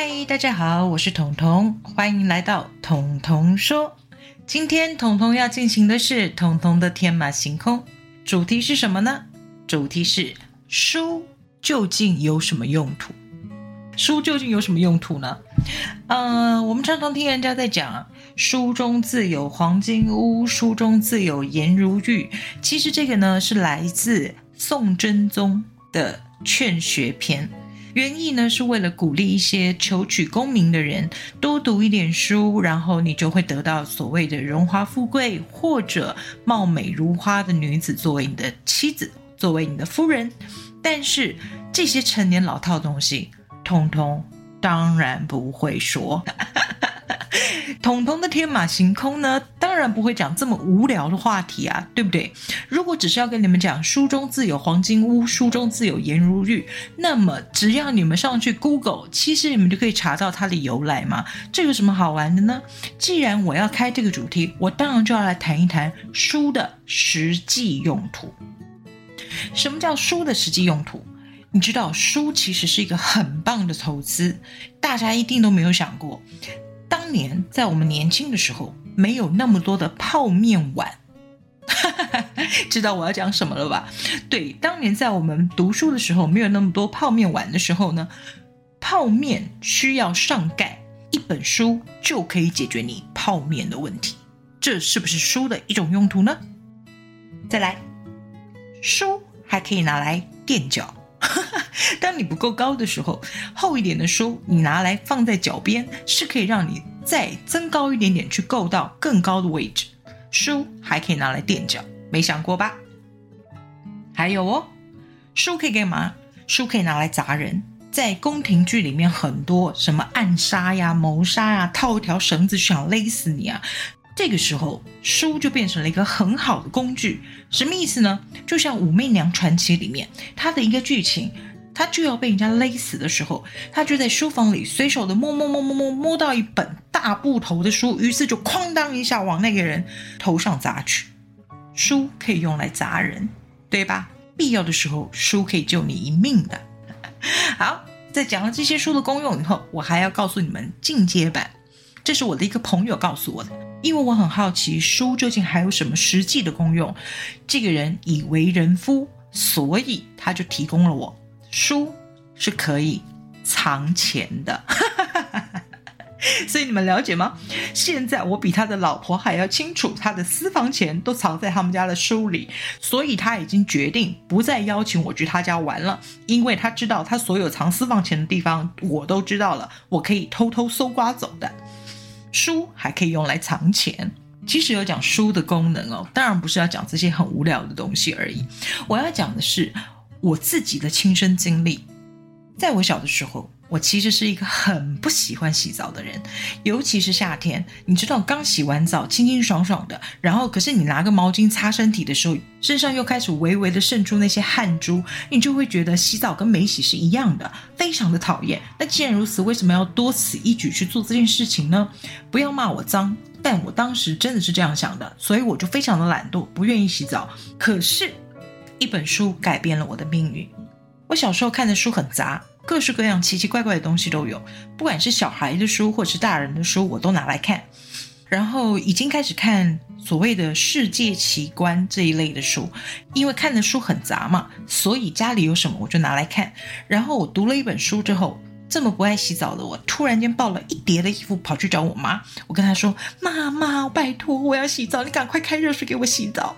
嗨，大家好，我是彤彤，欢迎来到彤彤说。今天彤彤要进行的是彤彤的天马行空，主题是什么呢？主题是书究竟有什么用途？书究竟有什么用途呢？嗯，我们常常听人家在讲“书中自有黄金屋，书中自有颜如玉”。其实这个呢是来自宋真宗的《劝学篇》，原意呢是为了鼓励一些求取功名的人多读一点书，然后你就会得到所谓的荣华富贵，或者貌美如花的女子作为你的妻子，作为你的夫人。但是这些陈年老套东西。通通当然不会说，彤彤的天马行空呢，当然不会讲这么无聊的话题啊，对不对？如果只是要跟你们讲“书中自有黄金屋，书中自有颜如玉”，那么只要你们上去 Google，其实你们就可以查到它的由来嘛。这有什么好玩的呢？既然我要开这个主题，我当然就要来谈一谈书的实际用途。什么叫书的实际用途？你知道书其实是一个很棒的投资，大家一定都没有想过，当年在我们年轻的时候，没有那么多的泡面碗，知道我要讲什么了吧？对，当年在我们读书的时候，没有那么多泡面碗的时候呢，泡面需要上盖，一本书就可以解决你泡面的问题，这是不是书的一种用途呢？再来，书还可以拿来垫脚。当你不够高的时候，厚一点的书你拿来放在脚边，是可以让你再增高一点点，去够到更高的位置。书还可以拿来垫脚，没想过吧？还有哦，书可以干嘛？书可以拿来砸人。在宫廷剧里面，很多什么暗杀呀、谋杀呀，套一条绳子想勒死你啊。这个时候，书就变成了一个很好的工具。什么意思呢？就像《武媚娘传奇》里面，它的一个剧情，他就要被人家勒死的时候，他就在书房里随手的摸摸摸摸摸摸到一本大布头的书，于是就哐当一下往那个人头上砸去。书可以用来砸人，对吧？必要的时候，书可以救你一命的。好，在讲了这些书的功用以后，我还要告诉你们进阶版。这是我的一个朋友告诉我的，因为我很好奇书究竟还有什么实际的功用。这个人已为人夫，所以他就提供了我书是可以藏钱的。所以你们了解吗？现在我比他的老婆还要清楚，他的私房钱都藏在他们家的书里，所以他已经决定不再邀请我去他家玩了，因为他知道他所有藏私房钱的地方我都知道了，我可以偷偷搜刮走的。书还可以用来藏钱。其实有讲书的功能哦，当然不是要讲这些很无聊的东西而已。我要讲的是我自己的亲身经历。在我小的时候，我其实是一个很不喜欢洗澡的人，尤其是夏天。你知道，刚洗完澡，清清爽爽的，然后可是你拿个毛巾擦身体的时候，身上又开始微微的渗出那些汗珠，你就会觉得洗澡跟没洗是一样的，非常的讨厌。那既然如此，为什么要多此一举去做这件事情呢？不要骂我脏，但我当时真的是这样想的，所以我就非常的懒惰，不愿意洗澡。可是，一本书改变了我的命运。我小时候看的书很杂，各式各样奇奇怪怪的东西都有，不管是小孩的书或是大人的书，我都拿来看。然后已经开始看所谓的世界奇观这一类的书，因为看的书很杂嘛，所以家里有什么我就拿来看。然后我读了一本书之后，这么不爱洗澡的我，突然间抱了一叠的衣服跑去找我妈，我跟她说：“妈妈，拜托，我要洗澡，你赶快开热水给我洗澡。”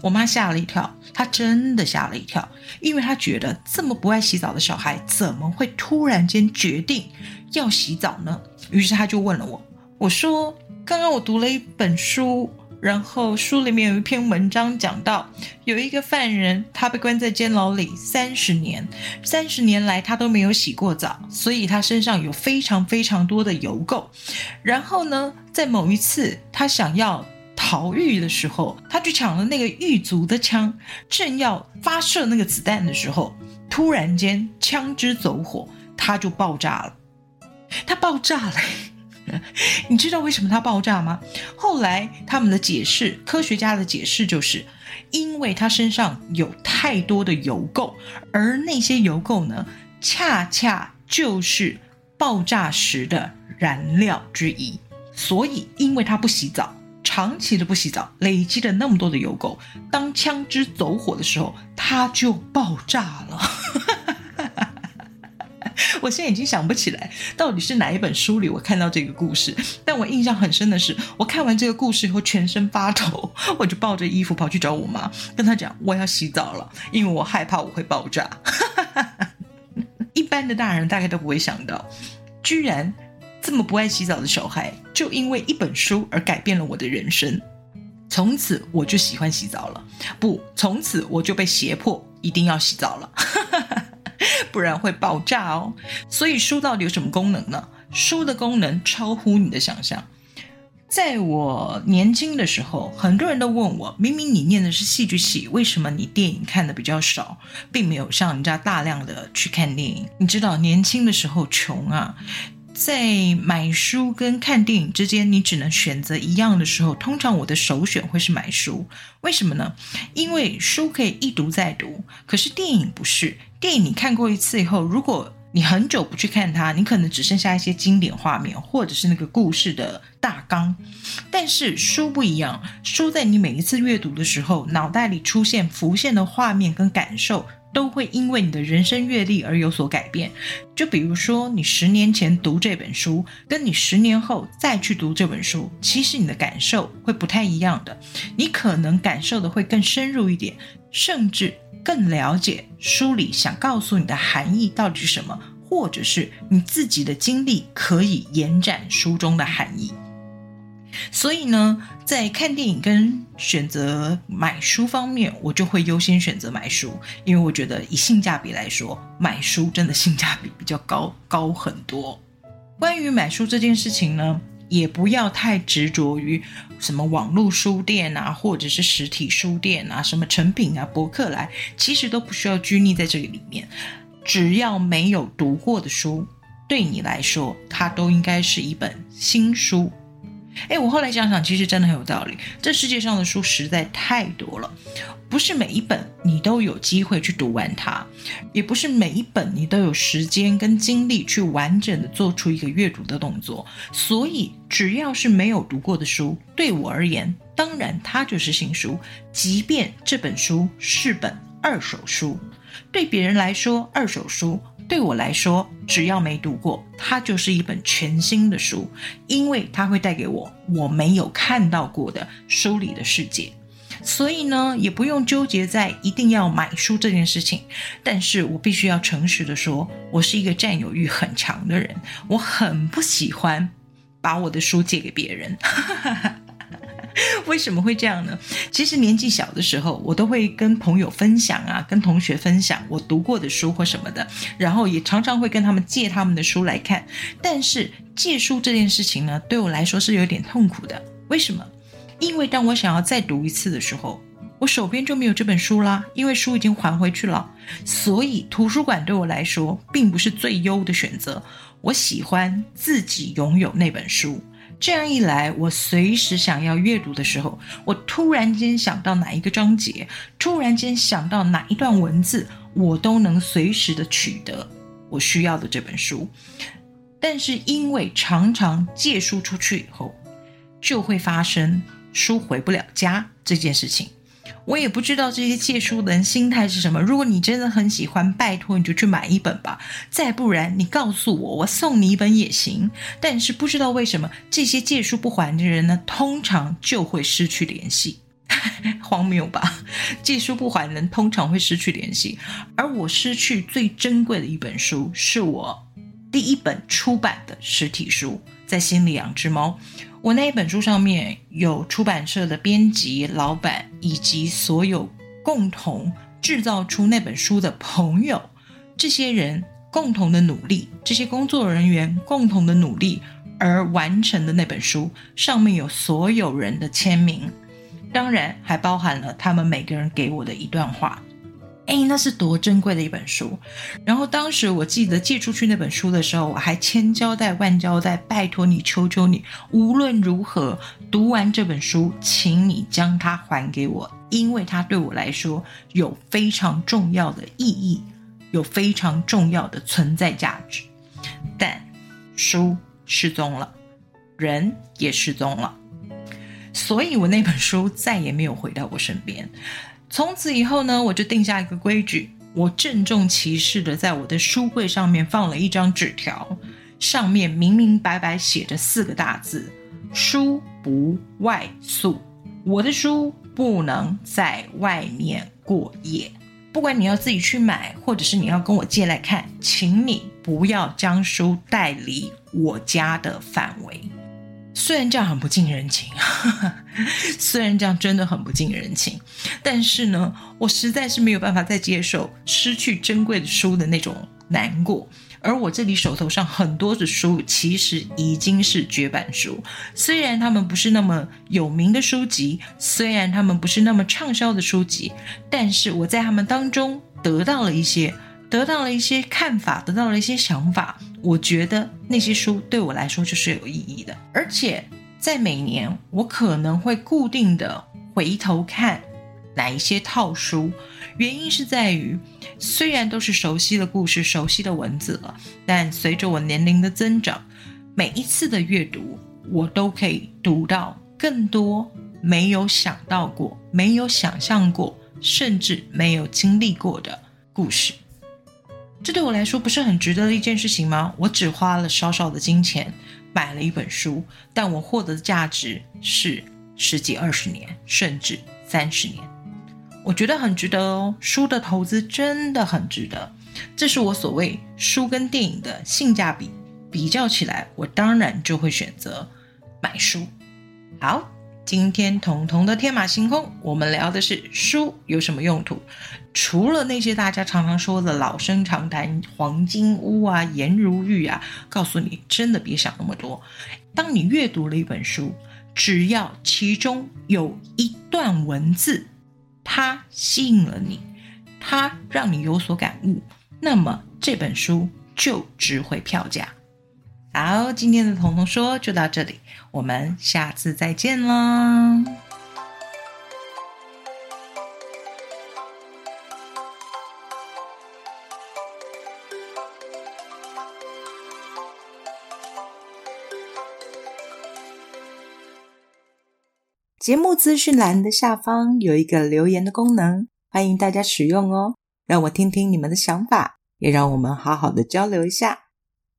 我妈吓了一跳，她真的吓了一跳，因为她觉得这么不爱洗澡的小孩怎么会突然间决定要洗澡呢？于是她就问了我，我说：“刚刚我读了一本书，然后书里面有一篇文章讲到，有一个犯人，他被关在监牢里三十年，三十年来他都没有洗过澡，所以他身上有非常非常多的油垢。然后呢，在某一次他想要。”逃狱的时候，他去抢了那个狱卒的枪，正要发射那个子弹的时候，突然间枪支走火，他就爆炸了。他爆炸了，你知道为什么他爆炸吗？后来他们的解释，科学家的解释就是，因为他身上有太多的油垢，而那些油垢呢，恰恰就是爆炸时的燃料之一。所以，因为他不洗澡，长期的不洗澡，累积了那么多的油垢，当枪支走火的时候，它就爆炸了。我现在已经想不起来到底是哪一本书里我看到这个故事，但我印象很深的是，我看完这个故事以后全身发抖，我就抱着衣服跑去找我妈，跟她讲我要洗澡了，因为我害怕我会爆炸。一般的大人大概都不会想到，居然这么不爱洗澡的小孩，就因为一本书而改变了我的人生，从此我就喜欢洗澡了，不，从此我就被胁迫一定要洗澡了。不然会爆炸哦。所以书到底有什么功能呢？书的功能超乎你的想象。在我年轻的时候，很多人都问我：明明你念的是戏剧系，为什么你电影看的比较少，并没有像人家大量的去看电影？你知道，年轻的时候穷啊。在买书跟看电影之间，你只能选择一样的时候，通常我的首选会是买书。为什么呢？因为书可以一读再读，可是电影不是。电影你看过一次以后，如果你很久不去看它，你可能只剩下一些经典画面，或者是那个故事的大纲。但是书不一样，书在你每一次阅读的时候，脑袋里出现浮现的画面跟感受。都会因为你的人生阅历而有所改变。就比如说，你十年前读这本书，跟你十年后再去读这本书，其实你的感受会不太一样的。你可能感受的会更深入一点，甚至更了解书里想告诉你的含义到底是什么，或者是你自己的经历可以延展书中的含义。所以呢，在看电影跟选择买书方面，我就会优先选择买书，因为我觉得以性价比来说，买书真的性价比比较高，高很多。关于买书这件事情呢，也不要太执着于什么网络书店啊，或者是实体书店啊，什么成品啊、博客来，其实都不需要拘泥在这个里面。只要没有读过的书，对你来说，它都应该是一本新书。哎，我后来想想，其实真的很有道理。这世界上的书实在太多了，不是每一本你都有机会去读完它，也不是每一本你都有时间跟精力去完整的做出一个阅读的动作。所以，只要是没有读过的书，对我而言，当然它就是新书，即便这本书是本二手书，对别人来说，二手书。对我来说，只要没读过，它就是一本全新的书，因为它会带给我我没有看到过的书里的世界。所以呢，也不用纠结在一定要买书这件事情。但是我必须要诚实的说，我是一个占有欲很强的人，我很不喜欢把我的书借给别人。为什么会这样呢？其实年纪小的时候，我都会跟朋友分享啊，跟同学分享我读过的书或什么的，然后也常常会跟他们借他们的书来看。但是借书这件事情呢，对我来说是有点痛苦的。为什么？因为当我想要再读一次的时候，我手边就没有这本书啦，因为书已经还回去了。所以图书馆对我来说并不是最优的选择。我喜欢自己拥有那本书。这样一来，我随时想要阅读的时候，我突然间想到哪一个章节，突然间想到哪一段文字，我都能随时的取得我需要的这本书。但是因为常常借书出去以后，就会发生书回不了家这件事情。我也不知道这些借书的人心态是什么。如果你真的很喜欢，拜托你就去买一本吧。再不然，你告诉我，我送你一本也行。但是不知道为什么，这些借书不还的人呢，通常就会失去联系。荒谬吧？借书不还人通常会失去联系，而我失去最珍贵的一本书，是我第一本出版的实体书，在心里养只猫。我那一本书上面有出版社的编辑、老板以及所有共同制造出那本书的朋友，这些人共同的努力，这些工作人员共同的努力而完成的那本书，上面有所有人的签名，当然还包含了他们每个人给我的一段话。哎，那是多珍贵的一本书！然后当时我记得借出去那本书的时候，我还千交代万交代，拜托你，求求你，无论如何读完这本书，请你将它还给我，因为它对我来说有非常重要的意义，有非常重要的存在价值。但书失踪了，人也失踪了，所以我那本书再也没有回到我身边。从此以后呢，我就定下一个规矩，我郑重其事的在我的书柜上面放了一张纸条，上面明明白白写着四个大字：书不外宿。我的书不能在外面过夜。不管你要自己去买，或者是你要跟我借来看，请你不要将书带离我家的范围。虽然这样很不近人情，虽然这样真的很不近人情，但是呢，我实在是没有办法再接受失去珍贵的书的那种难过。而我这里手头上很多的书，其实已经是绝版书。虽然他们不是那么有名的书籍，虽然他们不是那么畅销的书籍，但是我在他们当中得到了一些，得到了一些看法，得到了一些想法。我觉得那些书对我来说就是有意义的。而且在每年，我可能会固定的回头看哪一些套书。原因是在于，虽然都是熟悉的故事、熟悉的文字了，但随着我年龄的增长，每一次的阅读，我都可以读到更多没有想到过、没有想象过，甚至没有经历过的故事。这对我来说不是很值得的一件事情吗？我只花了少少的金钱买了一本书，但我获得的价值是十几、二十年，甚至三十年。我觉得很值得哦，书的投资真的很值得。这是我所谓书跟电影的性价比比较起来，我当然就会选择买书。好，今天彤彤的天马行空，我们聊的是书有什么用途？除了那些大家常常说的老生常谈，黄金屋啊、颜如玉啊，告诉你真的别想那么多。当你阅读了一本书，只要其中有一段文字。它吸引了你，它让你有所感悟，那么这本书就值回票价。好，今天的彤彤说就到这里，我们下次再见啦。节目资讯栏的下方有一个留言的功能，欢迎大家使用哦，让我听听你们的想法，也让我们好好的交流一下。